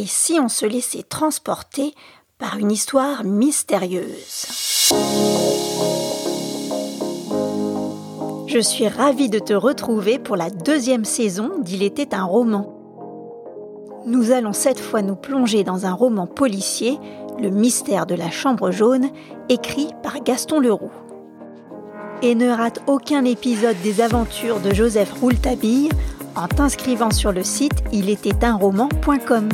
Et si on se laissait transporter par une histoire mystérieuse? Je suis ravie de te retrouver pour la deuxième saison d'Il était un roman. Nous allons cette fois nous plonger dans un roman policier, Le mystère de la chambre jaune, écrit par Gaston Leroux. Et ne rate aucun épisode des aventures de Joseph Rouletabille en t'inscrivant sur le site roman.com.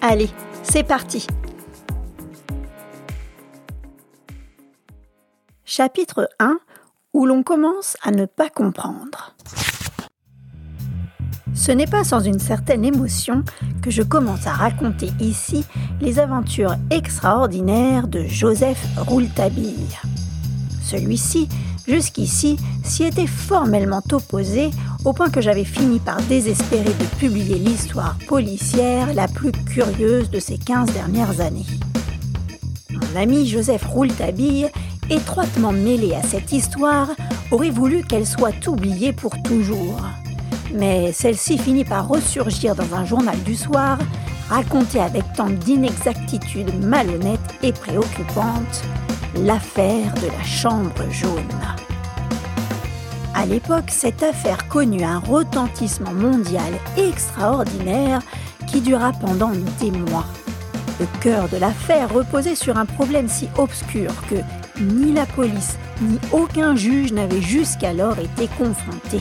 Allez, c'est parti Chapitre 1 où l'on commence à ne pas comprendre. Ce n'est pas sans une certaine émotion que je commence à raconter ici les aventures extraordinaires de Joseph Rouletabille. Celui-ci, jusqu'ici, s'y était formellement opposé au point que j'avais fini par désespérer de publier l'histoire policière la plus curieuse de ces 15 dernières années. Mon ami Joseph Rouletabille, étroitement mêlé à cette histoire, aurait voulu qu'elle soit oubliée pour toujours. Mais celle-ci finit par ressurgir dans un journal du soir, racontée avec tant d'inexactitudes malhonnêtes et préoccupantes, l'affaire de la chambre jaune. À l'époque, cette affaire connut un retentissement mondial extraordinaire qui dura pendant des mois. Le cœur de l'affaire reposait sur un problème si obscur que ni la police ni aucun juge n'avait jusqu'alors été confronté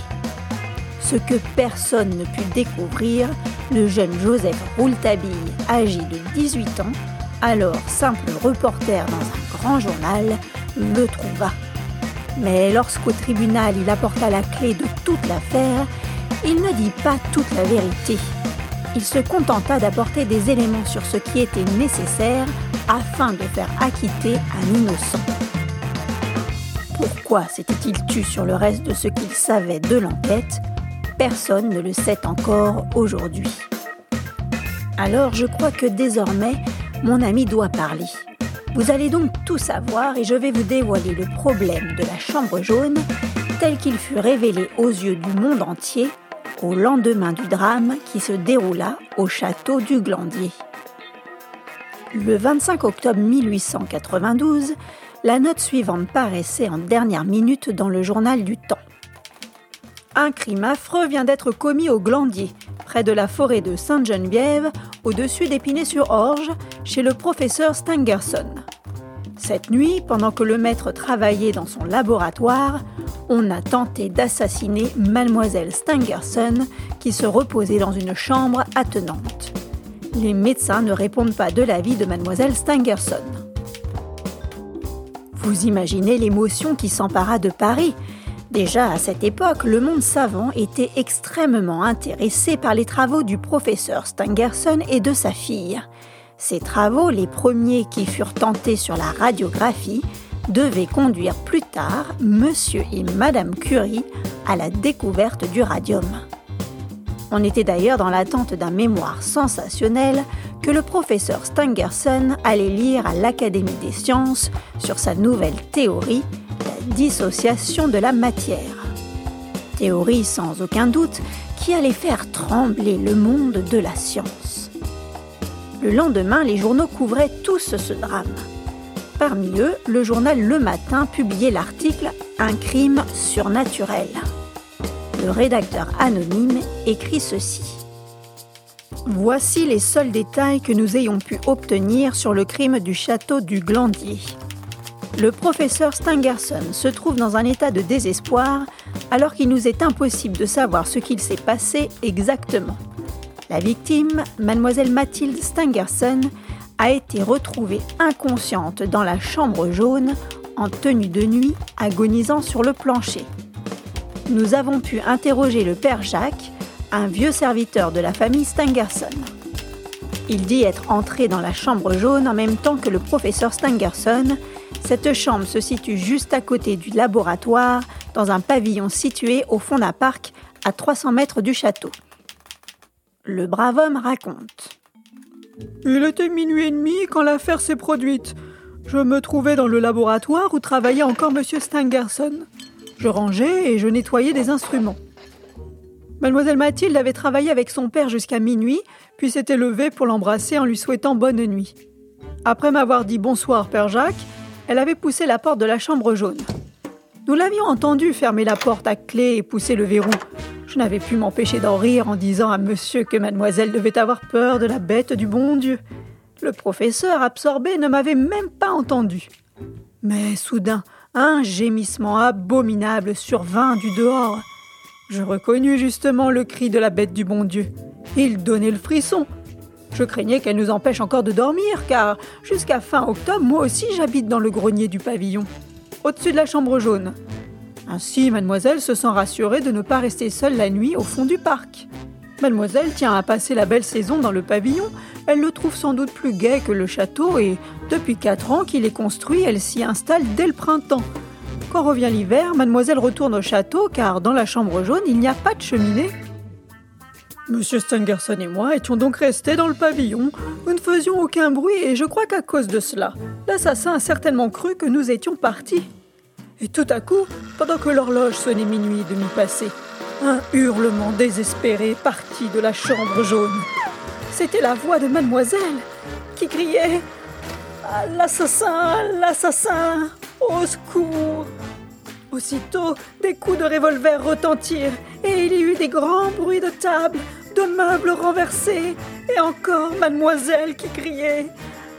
ce que personne ne put découvrir, le jeune Joseph Rouletabille, âgé de 18 ans, alors simple reporter dans un grand journal, le trouva. Mais lorsqu'au tribunal il apporta la clé de toute l'affaire, il ne dit pas toute la vérité. Il se contenta d'apporter des éléments sur ce qui était nécessaire afin de faire acquitter un innocent. Pourquoi s'était-il tu sur le reste de ce qu'il savait de l'enquête? Personne ne le sait encore aujourd'hui. Alors je crois que désormais, mon ami doit parler. Vous allez donc tout savoir et je vais vous dévoiler le problème de la chambre jaune tel qu'il fut révélé aux yeux du monde entier au lendemain du drame qui se déroula au château du Glandier. Le 25 octobre 1892, la note suivante paraissait en dernière minute dans le journal du Temps. Un crime affreux vient d'être commis au Glandier, près de la forêt de Sainte-Geneviève, au-dessus d'Épinay-sur-Orge, chez le professeur Stangerson. Cette nuit, pendant que le maître travaillait dans son laboratoire, on a tenté d'assassiner mademoiselle Stangerson qui se reposait dans une chambre attenante. Les médecins ne répondent pas de la vie de mademoiselle Stangerson. Vous imaginez l'émotion qui s'empara de Paris Déjà à cette époque, le monde savant était extrêmement intéressé par les travaux du professeur Stangerson et de sa fille. Ces travaux, les premiers qui furent tentés sur la radiographie, devaient conduire plus tard Monsieur et Madame Curie à la découverte du radium. On était d'ailleurs dans l'attente d'un mémoire sensationnel que le professeur Stangerson allait lire à l'Académie des sciences sur sa nouvelle théorie dissociation de la matière. Théorie sans aucun doute qui allait faire trembler le monde de la science. Le lendemain, les journaux couvraient tous ce drame. Parmi eux, le journal Le Matin publiait l'article Un crime surnaturel. Le rédacteur anonyme écrit ceci. Voici les seuls détails que nous ayons pu obtenir sur le crime du château du Glandier. Le professeur Stangerson se trouve dans un état de désespoir alors qu'il nous est impossible de savoir ce qu'il s'est passé exactement. La victime, mademoiselle Mathilde Stangerson, a été retrouvée inconsciente dans la chambre jaune, en tenue de nuit, agonisant sur le plancher. Nous avons pu interroger le père Jacques, un vieux serviteur de la famille Stangerson. Il dit être entré dans la chambre jaune en même temps que le professeur Stangerson cette chambre se situe juste à côté du laboratoire, dans un pavillon situé au fond d'un parc à 300 mètres du château. Le brave homme raconte. Il était minuit et demi quand l'affaire s'est produite. Je me trouvais dans le laboratoire où travaillait encore M. Stangerson. Je rangeais et je nettoyais des instruments. Mademoiselle Mathilde avait travaillé avec son père jusqu'à minuit, puis s'était levée pour l'embrasser en lui souhaitant bonne nuit. Après m'avoir dit bonsoir, Père Jacques, elle avait poussé la porte de la chambre jaune. Nous l'avions entendu fermer la porte à clé et pousser le verrou. N'avais pu m'empêcher d'en rire en disant à monsieur que mademoiselle devait avoir peur de la bête du bon Dieu. Le professeur, absorbé, ne m'avait même pas entendu. Mais soudain, un gémissement abominable survint du dehors. Je reconnus justement le cri de la bête du bon Dieu. Il donnait le frisson. Je craignais qu'elle nous empêche encore de dormir, car jusqu'à fin octobre, moi aussi j'habite dans le grenier du pavillon, au-dessus de la chambre jaune. Ainsi, mademoiselle se sent rassurée de ne pas rester seule la nuit au fond du parc. Mademoiselle tient à passer la belle saison dans le pavillon. Elle le trouve sans doute plus gai que le château et, depuis quatre ans qu'il est construit, elle s'y installe dès le printemps. Quand revient l'hiver, mademoiselle retourne au château car dans la chambre jaune, il n'y a pas de cheminée. Monsieur Stangerson et moi étions donc restés dans le pavillon. Nous ne faisions aucun bruit et je crois qu'à cause de cela, l'assassin a certainement cru que nous étions partis. Et tout à coup, pendant que l'horloge sonnait minuit et demi passé, un hurlement désespéré partit de la chambre jaune. C'était la voix de mademoiselle qui criait ah, L'assassin L'assassin Au secours Aussitôt, des coups de revolver retentirent et il y eut des grands bruits de table, de meubles renversés et encore mademoiselle qui criait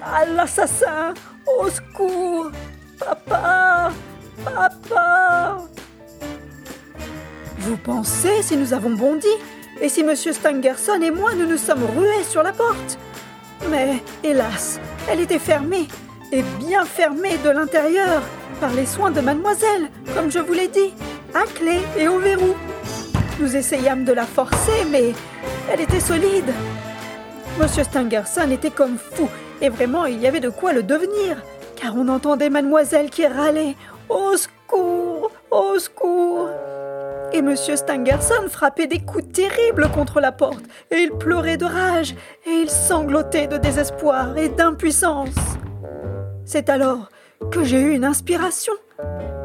À l'assassin Au secours Papa Papa Vous pensez si nous avons bondi Et si Monsieur Stangerson et moi nous nous sommes rués sur la porte? Mais, hélas, elle était fermée, et bien fermée de l'intérieur, par les soins de mademoiselle, comme je vous l'ai dit, à clé et au verrou. Nous essayâmes de la forcer, mais elle était solide. Monsieur Stangerson était comme fou, et vraiment il y avait de quoi le devenir, car on entendait mademoiselle qui râlait Au secours Au secours et Monsieur Stangerson frappait des coups terribles contre la porte, et il pleurait de rage, et il sanglotait de désespoir et d'impuissance. C'est alors que j'ai eu une inspiration.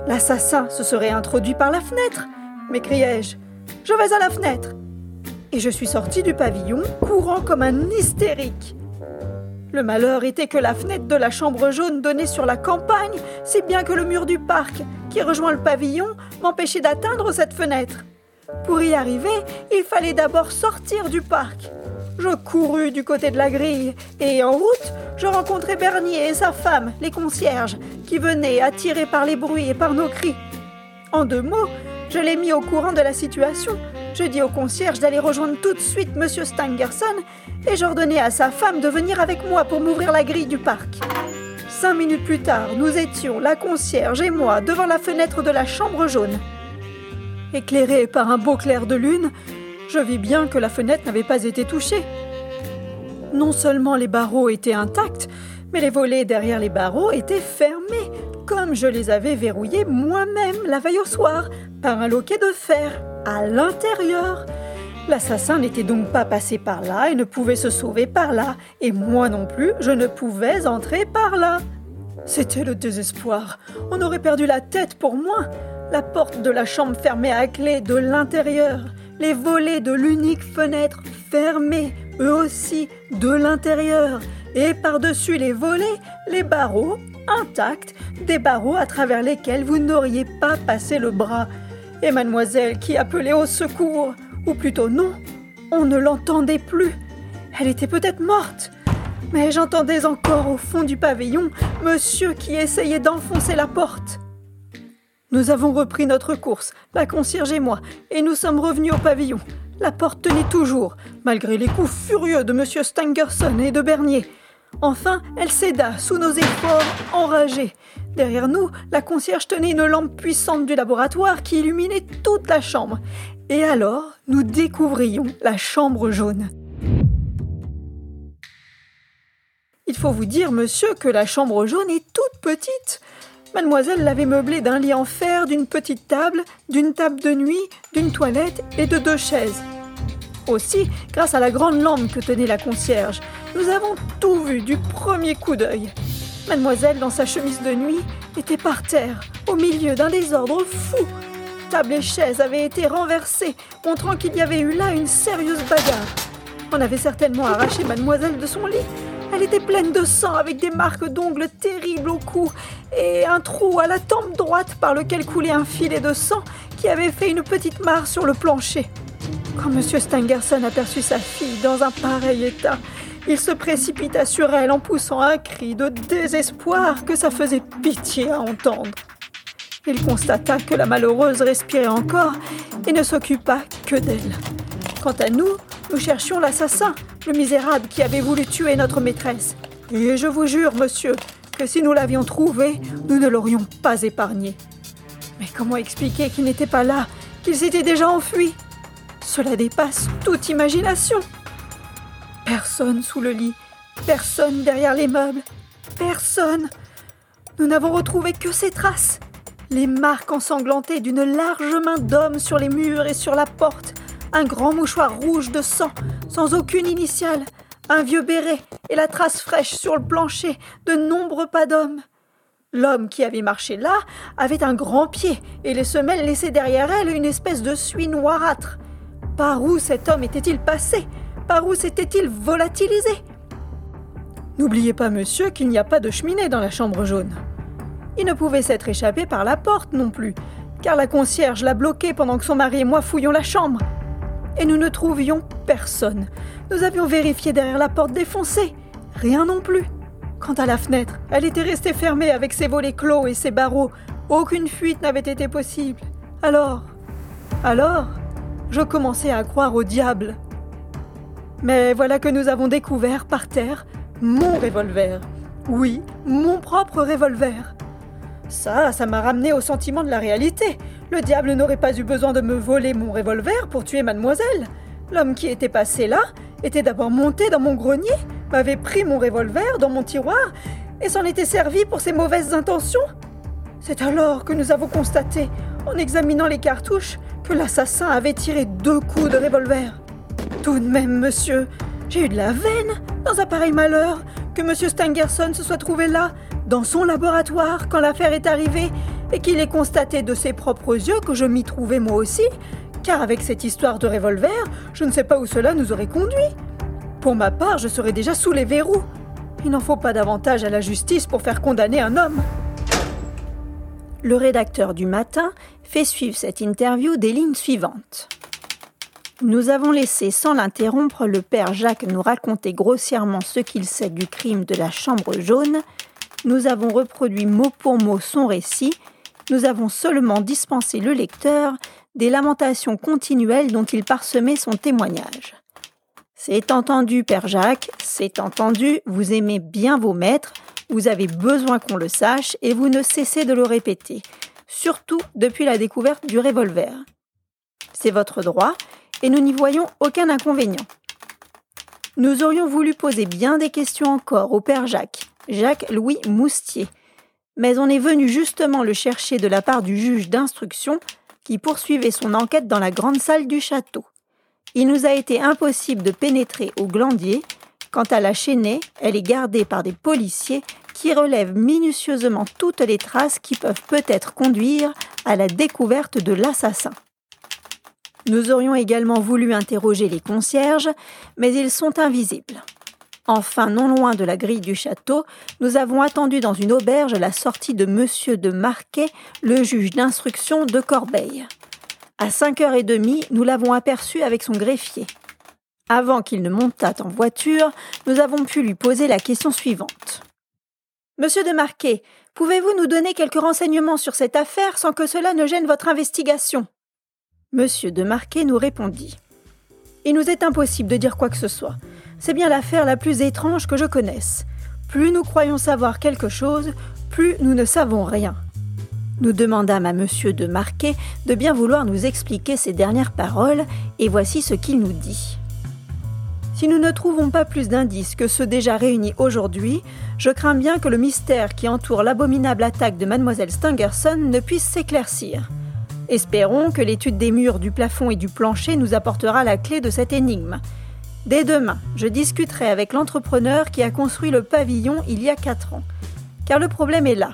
L'assassin se serait introduit par la fenêtre, m'écriai-je. Je vais à la fenêtre. Et je suis sorti du pavillon, courant comme un hystérique. Le malheur était que la fenêtre de la chambre jaune donnait sur la campagne, si bien que le mur du parc, qui rejoint le pavillon, m'empêchait d'atteindre cette fenêtre. Pour y arriver, il fallait d'abord sortir du parc. Je courus du côté de la grille et en route, je rencontrai Bernier et sa femme, les concierges, qui venaient attirés par les bruits et par nos cris. En deux mots, je l'ai mis au courant de la situation. Je dis au concierge d'aller rejoindre tout de suite Monsieur Stangerson et j'ordonnai à sa femme de venir avec moi pour m'ouvrir la grille du parc. Cinq minutes plus tard, nous étions, la concierge et moi, devant la fenêtre de la chambre jaune. Éclairée par un beau clair de lune, je vis bien que la fenêtre n'avait pas été touchée. Non seulement les barreaux étaient intacts, mais les volets derrière les barreaux étaient fermés, comme je les avais verrouillés moi-même la veille au soir, par un loquet de fer, à l'intérieur. L'assassin n'était donc pas passé par là et ne pouvait se sauver par là, et moi non plus, je ne pouvais entrer par là. C'était le désespoir. On aurait perdu la tête pour moi. La porte de la chambre fermée à clé de l'intérieur les volets de l'unique fenêtre fermés, eux aussi, de l'intérieur, et par-dessus les volets, les barreaux intacts, des barreaux à travers lesquels vous n'auriez pas passé le bras. Et mademoiselle qui appelait au secours, ou plutôt non, on ne l'entendait plus. Elle était peut-être morte. Mais j'entendais encore au fond du pavillon monsieur qui essayait d'enfoncer la porte. Nous avons repris notre course, la concierge et moi, et nous sommes revenus au pavillon. La porte tenait toujours, malgré les coups furieux de M. Stangerson et de Bernier. Enfin, elle céda sous nos efforts enragés. Derrière nous, la concierge tenait une lampe puissante du laboratoire qui illuminait toute la chambre. Et alors, nous découvrions la chambre jaune. Il faut vous dire, monsieur, que la chambre jaune est toute petite. Mademoiselle l'avait meublé d'un lit en fer, d'une petite table, d'une table de nuit, d'une toilette et de deux chaises. Aussi, grâce à la grande lampe que tenait la concierge, nous avons tout vu du premier coup d'œil. Mademoiselle, dans sa chemise de nuit, était par terre, au milieu d'un désordre fou. table et chaises avaient été renversées, montrant qu'il y avait eu là une sérieuse bagarre. On avait certainement arraché mademoiselle de son lit. Elle était pleine de sang, avec des marques d'ongles terribles au cou et un trou à la tempe droite par lequel coulait un filet de sang qui avait fait une petite mare sur le plancher. Quand M. Stangerson aperçut sa fille dans un pareil état, il se précipita sur elle en poussant un cri de désespoir que ça faisait pitié à entendre. Il constata que la malheureuse respirait encore et ne s'occupa que d'elle. Quant à nous, nous cherchions l'assassin, le misérable qui avait voulu tuer notre maîtresse. Et je vous jure, monsieur, que si nous l'avions trouvé, nous ne l'aurions pas épargné. Mais comment expliquer qu'il n'était pas là, qu'il s'était déjà enfui Cela dépasse toute imagination. Personne sous le lit, personne derrière les meubles, personne. Nous n'avons retrouvé que ces traces. Les marques ensanglantées d'une large main d'homme sur les murs et sur la porte, un grand mouchoir rouge de sang, sans aucune initiale, un vieux béret et la trace fraîche sur le plancher de nombreux pas d'hommes. L'homme qui avait marché là avait un grand pied et les semelles laissaient derrière elle une espèce de suie noirâtre. Par où cet homme était-il passé? Par où s'était-il volatilisé? N'oubliez pas, monsieur, qu'il n'y a pas de cheminée dans la chambre jaune. Il ne pouvait s'être échappé par la porte non plus, car la concierge l'a bloqué pendant que son mari et moi fouillions la chambre. Et nous ne trouvions personne. Nous avions vérifié derrière la porte défoncée. Rien non plus. Quant à la fenêtre, elle était restée fermée avec ses volets clos et ses barreaux. Aucune fuite n'avait été possible. Alors, alors, je commençais à croire au diable. Mais voilà que nous avons découvert par terre mon revolver. Oui, mon propre revolver. Ça, ça m'a ramené au sentiment de la réalité. Le diable n'aurait pas eu besoin de me voler mon revolver pour tuer mademoiselle. L'homme qui était passé là était d'abord monté dans mon grenier, m'avait pris mon revolver dans mon tiroir et s'en était servi pour ses mauvaises intentions. C'est alors que nous avons constaté, en examinant les cartouches, que l'assassin avait tiré deux coups de revolver. Tout de même, monsieur, j'ai eu de la veine dans un pareil malheur que monsieur Stangerson se soit trouvé là, dans son laboratoire, quand l'affaire est arrivée et qu'il ait constaté de ses propres yeux que je m'y trouvais moi aussi, car avec cette histoire de revolver, je ne sais pas où cela nous aurait conduit. Pour ma part, je serais déjà sous les verrous. Il n'en faut pas davantage à la justice pour faire condamner un homme. Le rédacteur du matin fait suivre cette interview des lignes suivantes. Nous avons laissé sans l'interrompre le père Jacques nous raconter grossièrement ce qu'il sait du crime de la chambre jaune. Nous avons reproduit mot pour mot son récit nous avons seulement dispensé le lecteur des lamentations continuelles dont il parsemait son témoignage. C'est entendu, Père Jacques, c'est entendu, vous aimez bien vos maîtres, vous avez besoin qu'on le sache et vous ne cessez de le répéter, surtout depuis la découverte du revolver. C'est votre droit et nous n'y voyons aucun inconvénient. Nous aurions voulu poser bien des questions encore au Père Jacques, Jacques-Louis Moustier, mais on est venu justement le chercher de la part du juge d'instruction qui poursuivait son enquête dans la grande salle du château. Il nous a été impossible de pénétrer au glandier. Quant à la chaînée, elle est gardée par des policiers qui relèvent minutieusement toutes les traces qui peuvent peut-être conduire à la découverte de l'assassin. Nous aurions également voulu interroger les concierges, mais ils sont invisibles. Enfin, non loin de la grille du château, nous avons attendu dans une auberge la sortie de Monsieur de Marquet, le juge d'instruction de Corbeil. À cinq heures et demie, nous l'avons aperçu avec son greffier. Avant qu'il ne montât en voiture, nous avons pu lui poser la question suivante. Monsieur de Marquet, pouvez-vous nous donner quelques renseignements sur cette affaire sans que cela ne gêne votre investigation? Monsieur de Marquet nous répondit. Il nous est impossible de dire quoi que ce soit. C'est bien l'affaire la plus étrange que je connaisse. Plus nous croyons savoir quelque chose, plus nous ne savons rien. Nous demandâmes à monsieur de Marquet de bien vouloir nous expliquer ces dernières paroles, et voici ce qu'il nous dit. Si nous ne trouvons pas plus d'indices que ceux déjà réunis aujourd'hui, je crains bien que le mystère qui entoure l'abominable attaque de mademoiselle Stangerson ne puisse s'éclaircir. Espérons que l'étude des murs, du plafond et du plancher nous apportera la clé de cette énigme. Dès demain, je discuterai avec l'entrepreneur qui a construit le pavillon il y a quatre ans. Car le problème est là.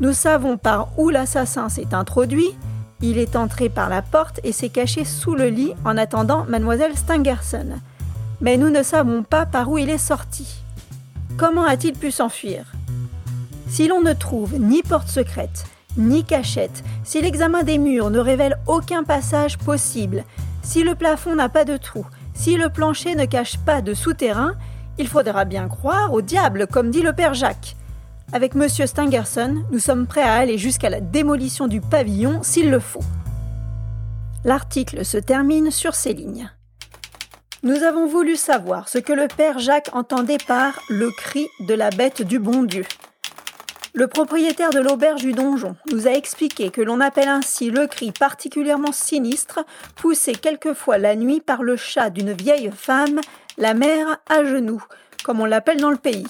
Nous savons par où l'assassin s'est introduit, Il est entré par la porte et s'est caché sous le lit en attendant mademoiselle Stangerson. Mais nous ne savons pas par où il est sorti. Comment a-t-il pu s'enfuir? Si l'on ne trouve ni porte secrète, ni cachette, si l'examen des murs ne révèle aucun passage possible, si le plafond n'a pas de trou, si le plancher ne cache pas de souterrain, il faudra bien croire au diable, comme dit le père Jacques. Avec M. Stangerson, nous sommes prêts à aller jusqu'à la démolition du pavillon s'il le faut. L'article se termine sur ces lignes. Nous avons voulu savoir ce que le père Jacques entendait par le cri de la bête du bon Dieu. Le propriétaire de l'auberge du donjon nous a expliqué que l'on appelle ainsi le cri particulièrement sinistre, poussé quelquefois la nuit par le chat d'une vieille femme, la mère à genoux, comme on l'appelle dans le pays.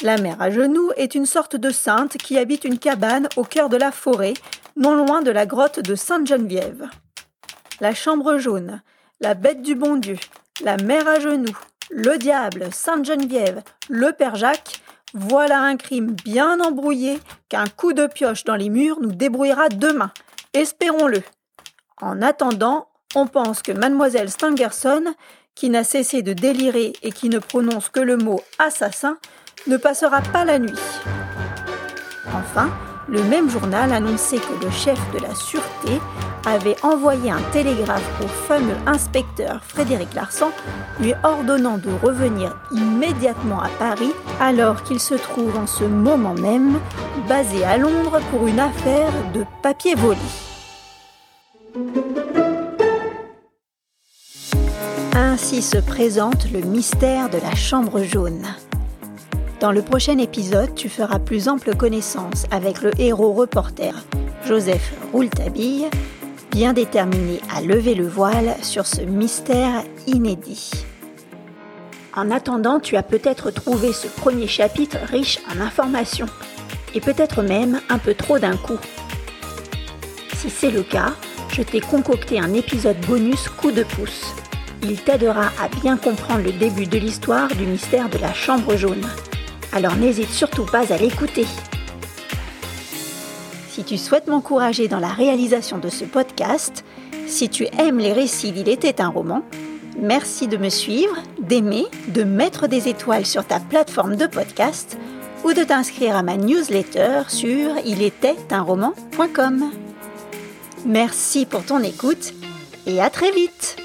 La mère à genoux est une sorte de sainte qui habite une cabane au cœur de la forêt, non loin de la grotte de Sainte-Geneviève. La chambre jaune, la bête du bon Dieu, la mère à genoux, le diable, Sainte-Geneviève, le père Jacques, voilà un crime bien embrouillé qu'un coup de pioche dans les murs nous débrouillera demain. Espérons-le. En attendant, on pense que mademoiselle Stangerson, qui n'a cessé de délirer et qui ne prononce que le mot assassin, ne passera pas la nuit. Enfin, le même journal annonçait que le chef de la sûreté avait envoyé un télégraphe au fameux inspecteur Frédéric Larsan lui ordonnant de revenir immédiatement à Paris alors qu'il se trouve en ce moment même basé à Londres pour une affaire de papier volé. Ainsi se présente le mystère de la chambre jaune. Dans le prochain épisode, tu feras plus ample connaissance avec le héros reporter Joseph Rouletabille, bien déterminé à lever le voile sur ce mystère inédit. En attendant, tu as peut-être trouvé ce premier chapitre riche en informations, et peut-être même un peu trop d'un coup. Si c'est le cas, je t'ai concocté un épisode bonus coup de pouce. Il t'aidera à bien comprendre le début de l'histoire du mystère de la chambre jaune alors n'hésite surtout pas à l'écouter. Si tu souhaites m'encourager dans la réalisation de ce podcast, si tu aimes les récits d'Il était un roman, merci de me suivre, d'aimer, de mettre des étoiles sur ta plateforme de podcast ou de t'inscrire à ma newsletter sur ilétaitunroman.com. Merci pour ton écoute et à très vite